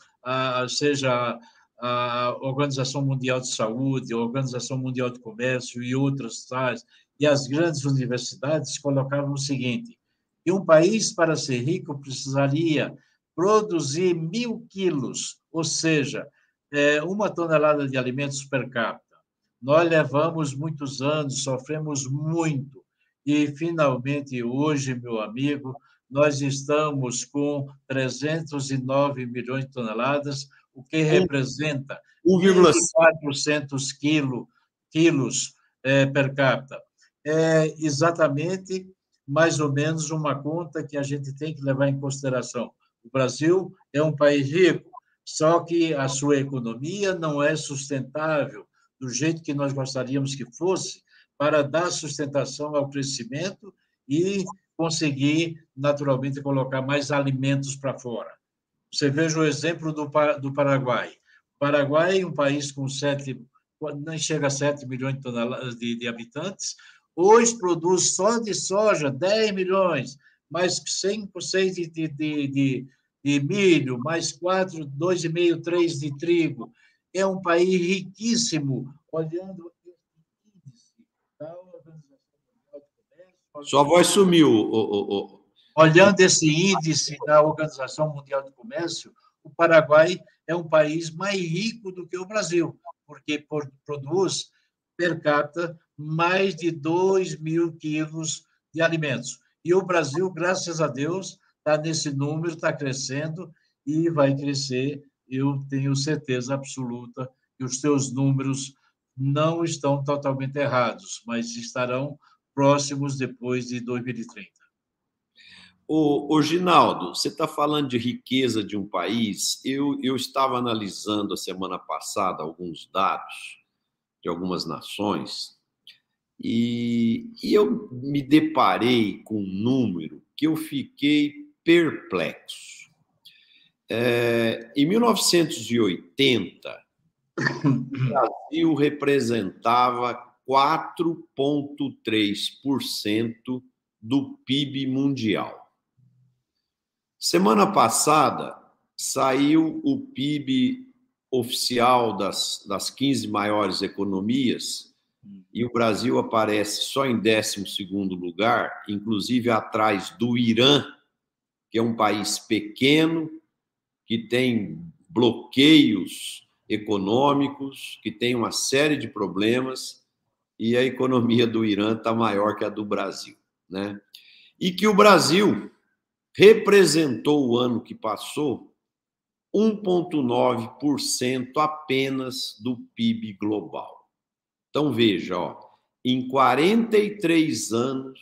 seja a Organização Mundial de Saúde, a Organização Mundial de Comércio e outras tais, e as grandes universidades colocaram o seguinte: que um país, para ser rico, precisaria produzir mil quilos, ou seja, é, uma tonelada de alimentos per capita. Nós levamos muitos anos, sofremos muito, e finalmente hoje, meu amigo, nós estamos com 309 milhões de toneladas, o que representa 1,400 quilo, quilos é, per capita. É exatamente mais ou menos uma conta que a gente tem que levar em consideração. O Brasil é um país rico, só que a sua economia não é sustentável do jeito que nós gostaríamos que fosse para dar sustentação ao crescimento e conseguir, naturalmente, colocar mais alimentos para fora. Você veja o exemplo do, do Paraguai. Paraguai um país com sete, nem chega a 7 milhões de, toneladas de, de habitantes, hoje produz só de soja 10 milhões, mais 5, 6 de, de, de, de milho, mais 4, 2,5, 3 de trigo. É um país riquíssimo, olhando Sua voz sumiu, o, o, Olhando esse índice da Organização Mundial do Comércio, o Paraguai é um país mais rico do que o Brasil, porque produz per capita mais de 2 mil quilos de alimentos. E o Brasil, graças a Deus, está nesse número, está crescendo e vai crescer. Eu tenho certeza absoluta que os seus números não estão totalmente errados, mas estarão próximos depois de 2030. O, o Ginaldo, você está falando de riqueza de um país. Eu, eu estava analisando a semana passada alguns dados de algumas nações e, e eu me deparei com um número que eu fiquei perplexo. É, em 1980, o <coughs> Brasil representava 4,3% do PIB mundial. Semana passada saiu o PIB oficial das, das 15 maiores economias e o Brasil aparece só em 12 lugar, inclusive atrás do Irã, que é um país pequeno, que tem bloqueios econômicos, que tem uma série de problemas, e a economia do Irã está maior que a do Brasil. Né? E que o Brasil representou o ano que passou 1,9% apenas do PIB global. Então, veja, ó, em 43 anos,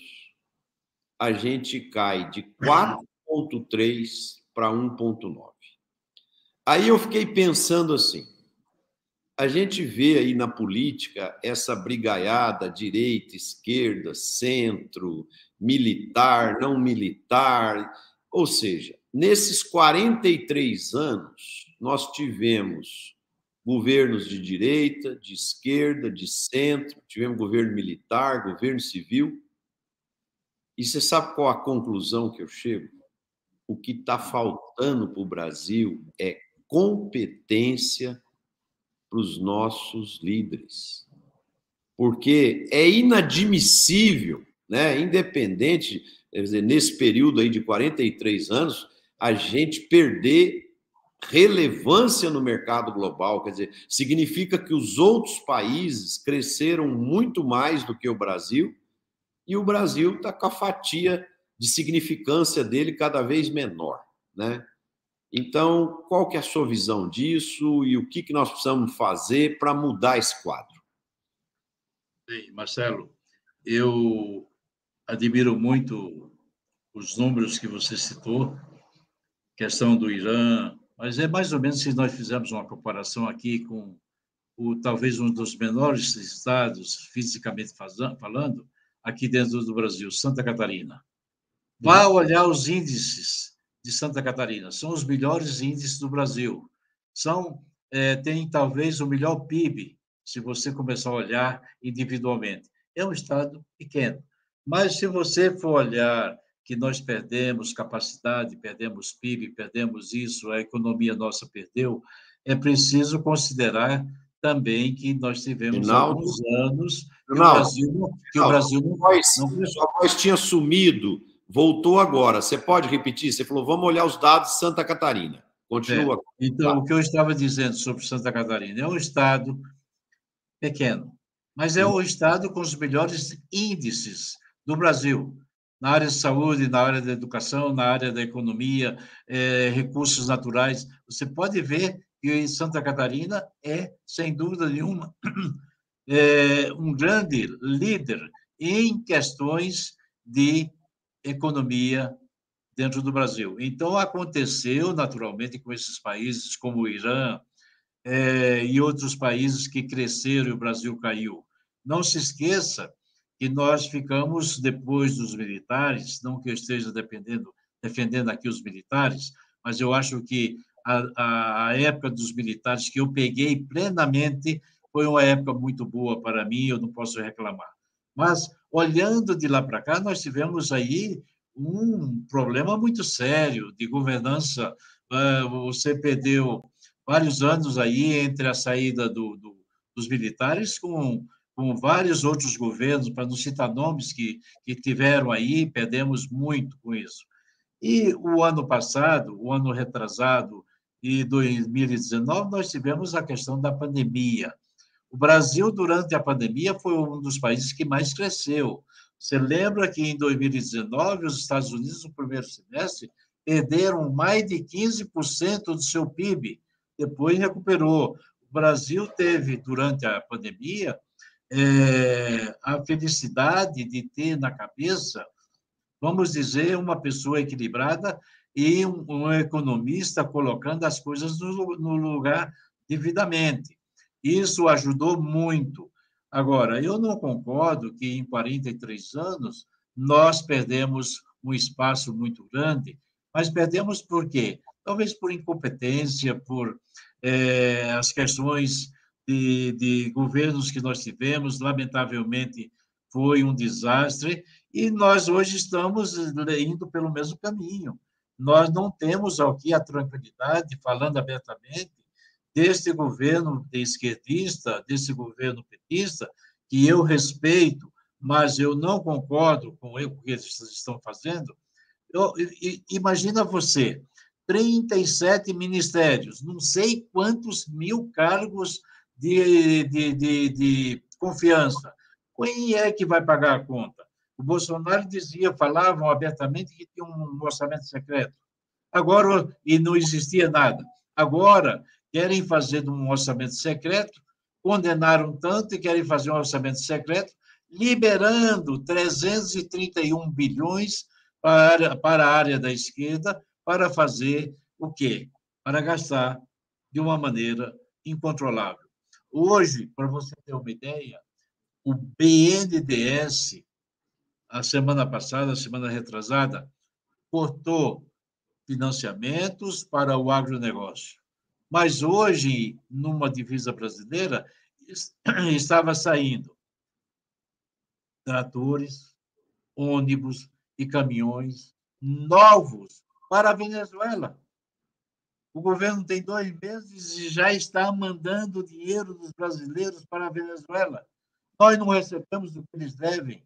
a gente cai de 4,3% para 1,9%. Aí eu fiquei pensando assim: a gente vê aí na política essa brigaiada, direita, esquerda, centro, militar, não militar. Ou seja, nesses 43 anos, nós tivemos governos de direita, de esquerda, de centro, tivemos governo militar, governo civil. E você sabe qual a conclusão que eu chego? O que está faltando para o Brasil é competência para os nossos líderes. Porque é inadmissível né? Independente, quer dizer, nesse período aí de 43 anos, a gente perder relevância no mercado global, quer dizer, significa que os outros países cresceram muito mais do que o Brasil e o Brasil está com a fatia de significância dele cada vez menor, né? Então, qual que é a sua visão disso e o que, que nós precisamos fazer para mudar esse quadro? Bem, Marcelo, eu admiro muito os números que você citou, questão do Irã, mas é mais ou menos se nós fizermos uma comparação aqui com o talvez um dos menores estados fisicamente falando aqui dentro do Brasil, Santa Catarina. Vá olhar os índices de Santa Catarina, são os melhores índices do Brasil. São é, tem talvez o melhor PIB, se você começar a olhar individualmente. É um estado pequeno, mas se você for olhar que nós perdemos capacidade, perdemos PIB, perdemos isso, a economia nossa perdeu, é preciso considerar também que nós tivemos Rinaldo, alguns anos que Rinaldo, o Brasil, que o Brasil não, voz, não... Sua voz tinha sumido, voltou agora. Você pode repetir? Você falou, vamos olhar os dados de Santa Catarina. Continua. É, então, o que eu estava dizendo sobre Santa Catarina é um estado pequeno, mas é o estado com os melhores índices do Brasil na área de saúde, na área da educação, na área da economia, é, recursos naturais. Você pode ver que Santa Catarina é, sem dúvida nenhuma, <clears throat> é, um grande líder em questões de economia dentro do Brasil. Então, aconteceu naturalmente com esses países como o Irã é, e outros países que cresceram e o Brasil caiu. Não se esqueça que nós ficamos, depois dos militares, não que eu esteja dependendo, defendendo aqui os militares, mas eu acho que a, a época dos militares que eu peguei plenamente foi uma época muito boa para mim, eu não posso reclamar. Mas, olhando de lá para cá, nós tivemos aí um problema muito sério de governança. Ah, você perdeu vários anos aí entre a saída do, do, dos militares com, com vários outros governos, para não citar nomes que, que tiveram aí, perdemos muito com isso. E o ano passado, o ano retrasado, e 2019, nós tivemos a questão da pandemia. O Brasil, durante a pandemia, foi um dos países que mais cresceu. Você lembra que em 2019, os Estados Unidos, no primeiro semestre, perderam mais de 15% do seu PIB, depois recuperou. O Brasil teve, durante a pandemia, é, a felicidade de ter na cabeça, vamos dizer, uma pessoa equilibrada e um, um economista colocando as coisas no, no lugar devidamente. Isso ajudou muito. Agora, eu não concordo que em 43 anos nós perdemos um espaço muito grande, mas perdemos por quê? Talvez por incompetência, por é, as questões de, de governos que nós tivemos, lamentavelmente foi um desastre, e nós hoje estamos indo pelo mesmo caminho nós não temos aqui a tranquilidade, falando abertamente, desse governo esquerdista, desse governo petista, que eu respeito, mas eu não concordo com o que eles estão fazendo. Eu, imagina você, 37 ministérios, não sei quantos mil cargos de, de, de, de confiança. Quem é que vai pagar a conta? O Bolsonaro dizia, falavam abertamente que tinha um orçamento secreto. Agora, e não existia nada. Agora, querem fazer um orçamento secreto, condenaram tanto e querem fazer um orçamento secreto, liberando 331 bilhões para, para a área da esquerda para fazer o quê? Para gastar de uma maneira incontrolável. Hoje, para você ter uma ideia, o BNDES a semana passada, a semana retrasada, cortou financiamentos para o agronegócio. Mas hoje, numa divisa brasileira, <clears throat> estava saindo tratores, ônibus e caminhões novos para a Venezuela. O governo tem dois meses e já está mandando dinheiro dos brasileiros para a Venezuela. Nós não recebemos o que eles devem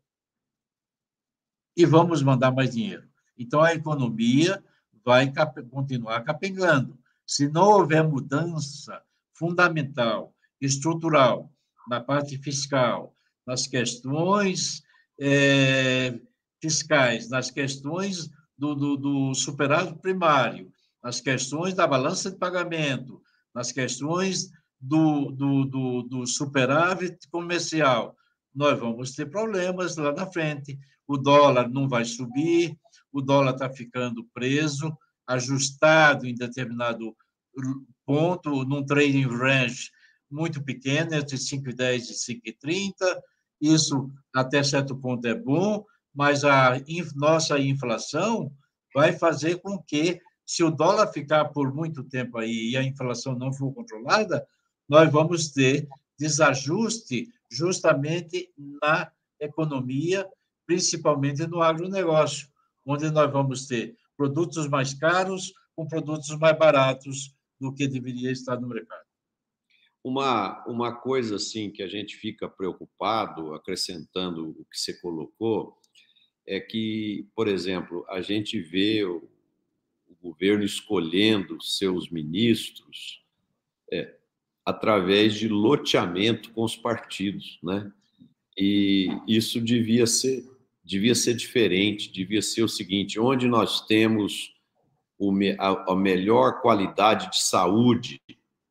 e vamos mandar mais dinheiro. Então, a economia vai continuar capengando. Se não houver mudança fundamental, estrutural, na parte fiscal, nas questões é, fiscais, nas questões do, do, do superávit primário nas questões da balança de pagamento, nas questões do, do, do, do superávit comercial, nós vamos ter problemas lá na frente. O dólar não vai subir, o dólar está ficando preso, ajustado em determinado ponto, num trading range muito pequeno, entre 5,10 e 5,30. Isso, até certo ponto, é bom, mas a nossa inflação vai fazer com que, se o dólar ficar por muito tempo aí e a inflação não for controlada, nós vamos ter desajuste justamente na economia, principalmente no agronegócio, onde nós vamos ter produtos mais caros com produtos mais baratos do que deveria estar no mercado. Uma, uma coisa assim que a gente fica preocupado, acrescentando o que você colocou, é que, por exemplo, a gente vê governo escolhendo seus ministros é, através de loteamento com os partidos, né? E isso devia ser devia ser diferente, devia ser o seguinte, onde nós temos o, a, a melhor qualidade de saúde,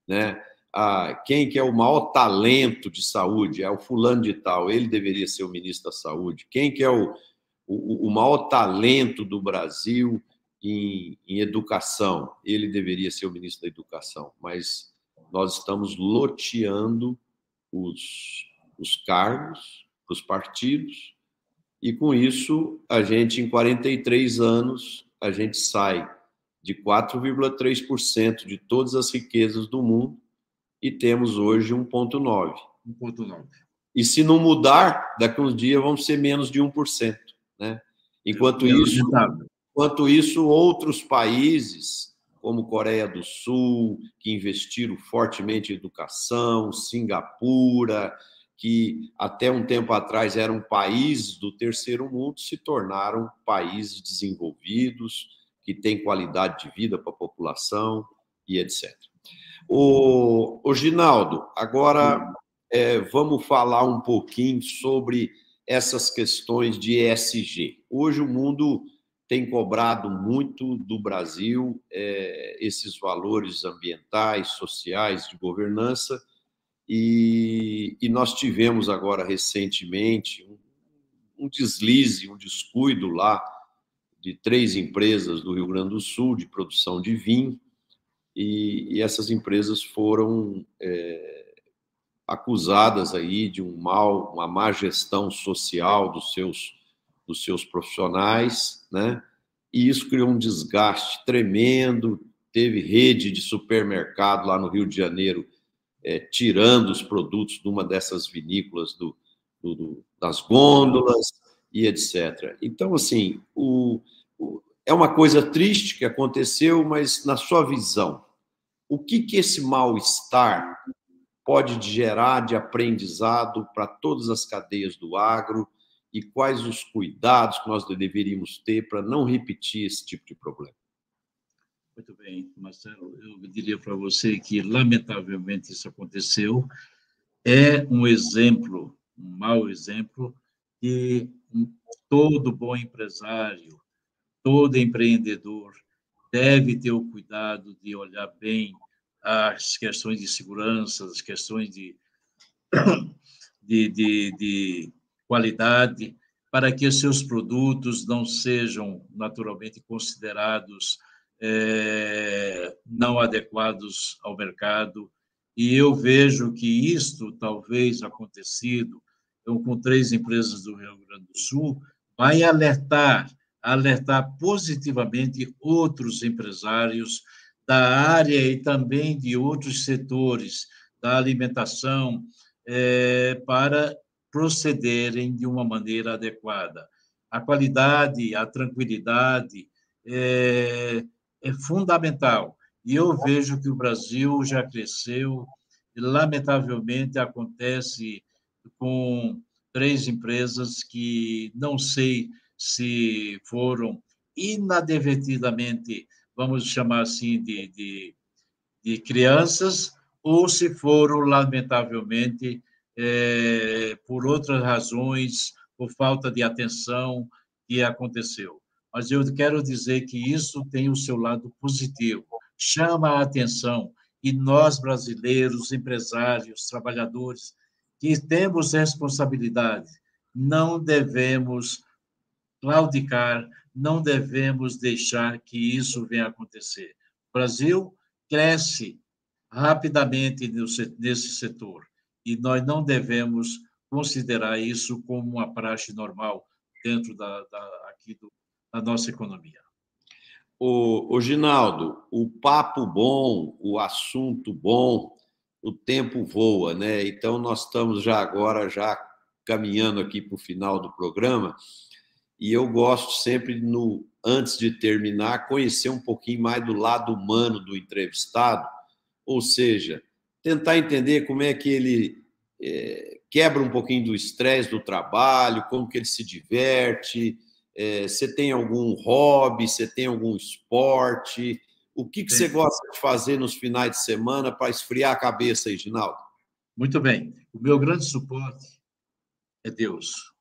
né? A, quem que é o maior talento de saúde? É o fulano de tal, ele deveria ser o ministro da saúde. Quem que é o, o, o maior talento do Brasil em, em educação? Ele deveria ser o ministro da educação, mas nós estamos loteando os, os cargos os partidos, e com isso, a gente, em 43 anos, a gente sai de 4,3% de todas as riquezas do mundo e temos hoje 1,9%. 1,9%. E se não mudar, daqui a uns dias vamos ser menos de 1%. Né? Enquanto, é isso, enquanto isso, outros países como Coreia do Sul, que investiram fortemente em educação, Singapura, que até um tempo atrás eram países do terceiro mundo, se tornaram países desenvolvidos, que têm qualidade de vida para a população e etc. O, o Ginaldo, agora é, vamos falar um pouquinho sobre essas questões de ESG. Hoje o mundo tem cobrado muito do Brasil é, esses valores ambientais, sociais, de governança, e, e nós tivemos agora recentemente um, um, deslize, um descuido lá de três empresas do Rio Grande do Sul de produção de vinho, e, e essas empresas foram é, acusadas aí de um mal, uma má gestão social dos seus dos seus profissionais, né? E isso criou um desgaste tremendo. Teve rede de supermercado lá no Rio de Janeiro é, tirando os produtos de uma dessas vinícolas do, do, do, das gôndolas e etc. Então, assim, o, o, é uma coisa triste que aconteceu, mas na sua visão, o que, que esse mal-estar pode gerar de aprendizado para todas as cadeias do agro e quais os cuidados que nós deveríamos ter para não repetir esse tipo de problema? Muito bem, Marcelo. Eu diria para você que, lamentavelmente, isso aconteceu. É um exemplo, um mau exemplo, que todo bom empresário, todo empreendedor deve ter o cuidado de olhar bem as questões de segurança, as questões de, <coughs> de, de, de qualidade, para que os seus produtos não sejam naturalmente considerados é, não adequados ao mercado. E eu vejo que isto, talvez acontecido então, com três empresas do Rio Grande do Sul, vai alertar, alertar positivamente outros empresários da área e também de outros setores da alimentação é, para procederem de uma maneira adequada. A qualidade, a tranquilidade é, é fundamental. E eu vejo que o Brasil já cresceu, lamentavelmente acontece com três empresas que não sei se foram inadvertidamente, vamos chamar assim, de, de, de crianças, ou se foram, lamentavelmente, é, por outras razões, por falta de atenção que aconteceu. mas eu quero dizer que isso tem o seu lado positivo, chama a atenção, e nós, brasileiros, empresários, trabalhadores, que temos responsabilidade, não devemos claudicar, não devemos deixar que isso venha acontecer. O Brasil cresce rapidamente nesse setor e nós não devemos considerar isso como uma praxe normal dentro da, da aqui do, da nossa economia. O, o Ginaldo, o papo bom, o assunto bom, o tempo voa, né? Então nós estamos já agora já caminhando aqui para o final do programa e eu gosto sempre no antes de terminar conhecer um pouquinho mais do lado humano do entrevistado, ou seja, tentar entender como é que ele é, quebra um pouquinho do estresse do trabalho, como que ele se diverte, é, você tem algum hobby, você tem algum esporte, o que, que você gosta de fazer nos finais de semana para esfriar a cabeça, Reginaldo? Muito bem. O meu grande suporte é Deus.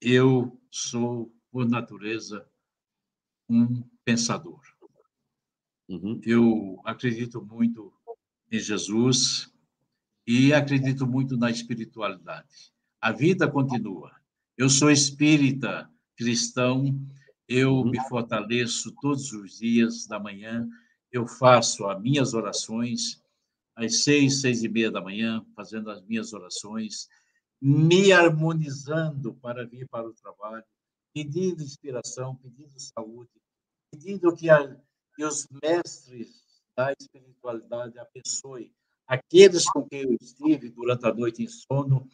Eu sou, por natureza, um pensador. Uhum. Eu acredito muito em Jesus e acredito muito na espiritualidade. A vida continua. Eu sou espírita cristão, eu uhum. me fortaleço todos os dias da manhã, eu faço as minhas orações às seis, seis e meia da manhã, fazendo as minhas orações, me harmonizando para vir para o trabalho, pedindo inspiração, pedindo saúde, pedindo que, a, que os mestres da espiritualidade abençoem aqueles com quem eu estive durante a noite em sono,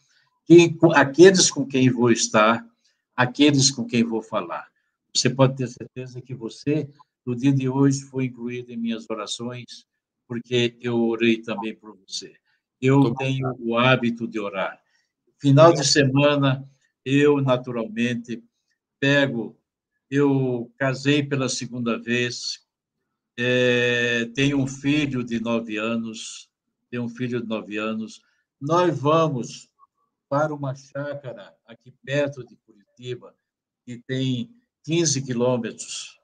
quem, aqueles com quem vou estar, aqueles com quem vou falar. Você pode ter certeza que você, no dia de hoje, foi incluído em minhas orações, porque eu orei também por você. Eu tenho o hábito de orar. Final de semana, eu, naturalmente, pego. Eu casei pela segunda vez, é, tenho um filho de nove anos, tenho um filho de nove anos. Nós vamos para uma chácara aqui perto de Curitiba, que tem 15 quilômetros,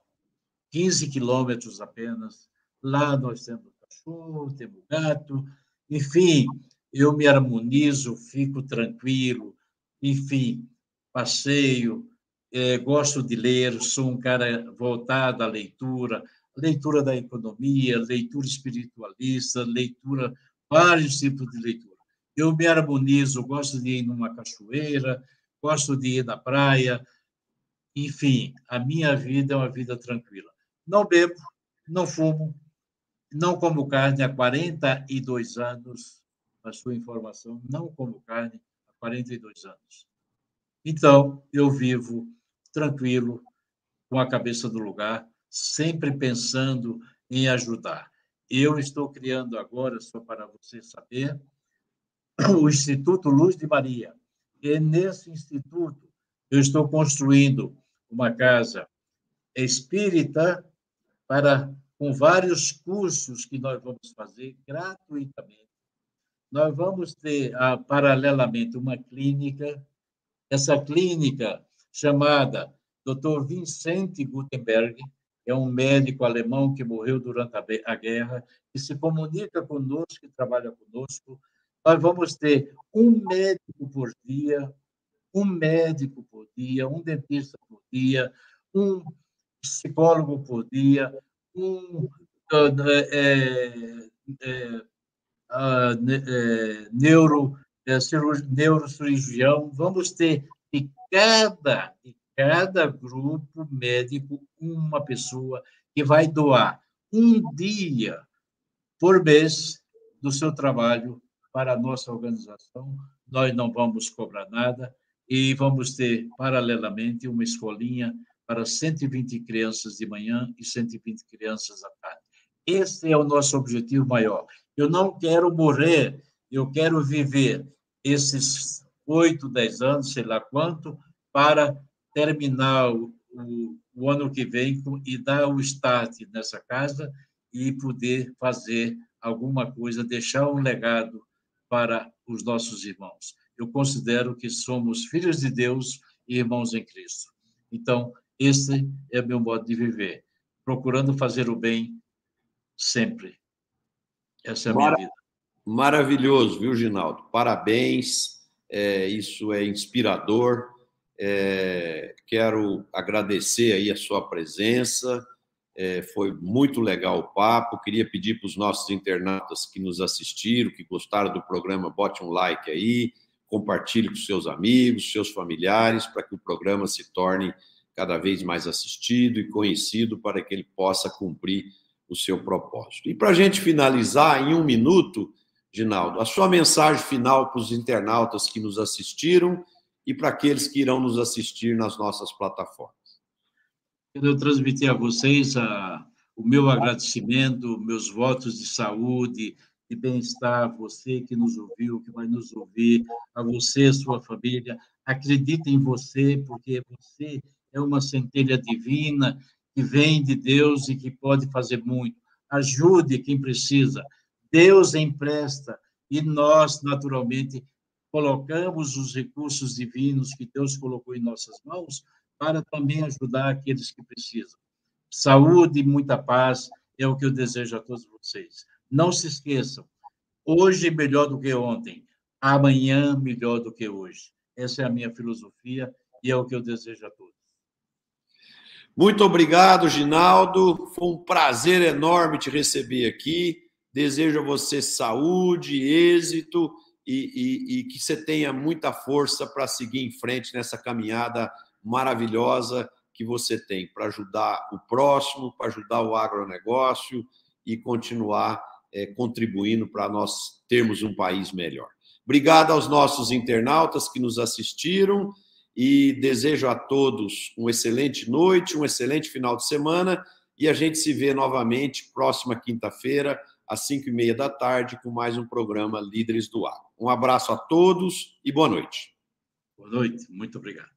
15 quilômetros apenas. Lá nós temos cachorro, temos gato, enfim, eu me harmonizo, fico tranquilo, enfim, passeio, é, gosto de ler, sou um cara voltado à leitura, leitura da economia, leitura espiritualista, leitura, vários tipos de leitura eu me harmonizo, gosto de ir numa cachoeira, gosto de ir na praia, enfim, a minha vida é uma vida tranquila. Não bebo, não fumo, não como carne há 42 anos, a sua informação, não como carne há 42 anos. Então, eu vivo tranquilo, com a cabeça no lugar, sempre pensando em ajudar. Eu estou criando agora, só para você saber, <clears throat> o Instituto Luz de Maria. E nesse instituto eu estou construindo uma casa espírita para com vários cursos que nós vamos fazer gratuitamente. Nós vamos ter, ah, paralelamente, uma clínica. Essa clínica, chamada Dr. Vincent Gutenberg, é um médico alemão que morreu durante a guerra, que se comunica conosco, que trabalha conosco, nós vamos ter um médico por dia, um médico por dia, um dentista por dia, um psicólogo por dia, um é, é, é, neuro, neurocirurgião. Vamos ter de cada, de cada grupo médico uma pessoa que vai doar um dia por mês do seu trabalho para a nossa organização, nós não vamos cobrar nada e vamos ter, paralelamente, uma escolinha para 120 crianças de manhã e 120 crianças à tarde. Esse é o nosso objetivo maior. Eu não quero morrer, eu quero viver esses oito, dez anos, sei lá quanto, para terminar o, o, ano que vem e dar o start nessa casa e poder fazer alguma coisa, deixar um legado para os nossos irmãos. Eu considero que somos filhos de Deus e irmãos em Cristo. Então, esse é o meu modo de viver, procurando fazer o bem sempre. Essa é a minha Mar... vida. Maravilhoso, viu, Ginaldo? Parabéns, é, isso é inspirador. É, quero agradecer aí a sua presença, é, foi muito legal o papo. Queria pedir para os nossos internautas que nos assistiram, que gostaram do programa, bote um like aí, compartilhe com seus amigos, seus familiares, para que o programa se torne cada vez mais assistido e conhecido para que ele possa cumprir o seu propósito. E para a gente finalizar, em um minuto, Ginaldo, a sua mensagem final para os internautas que nos assistiram e para aqueles que irão nos assistir nas nossas plataformas. Eu transmitir a vocês a, o meu agradecimento, meus votos de saúde, de bem-estar, você que nos ouviu, que vai nos ouvir, a você, sua família. Acredite em você, porque você é uma centelha divina que vem de Deus e que pode fazer muito. Ajude quem precisa. Deus empresta e nós, naturalmente, colocamos os recursos divinos que Deus colocou em nossas mãos para também ajudar aqueles que precisam. Saúde e muita paz é o que eu desejo a todos vocês. Não se esqueçam, hoje melhor do que ontem, amanhã melhor do que hoje. Essa é a minha filosofia e é o que eu desejo a todos. Muito obrigado, Ginaldo. Foi um prazer enorme te receber aqui. Desejo a você saúde, êxito e, e, e que você tenha muita força para seguir em frente nessa caminhada maravilhosa que você tem para ajudar o próximo, para ajudar o agronegócio e continuar é, contribuindo para nós termos um país melhor. Obrigado aos nossos internautas que nos assistiram e desejo a todos uma excelente noite, um excelente final de semana e a gente se vê novamente próxima quinta-feira às cinco e meia da tarde com mais um programa Líderes do Ar. Um abraço a todos e boa noite. Boa noite, muito obrigado.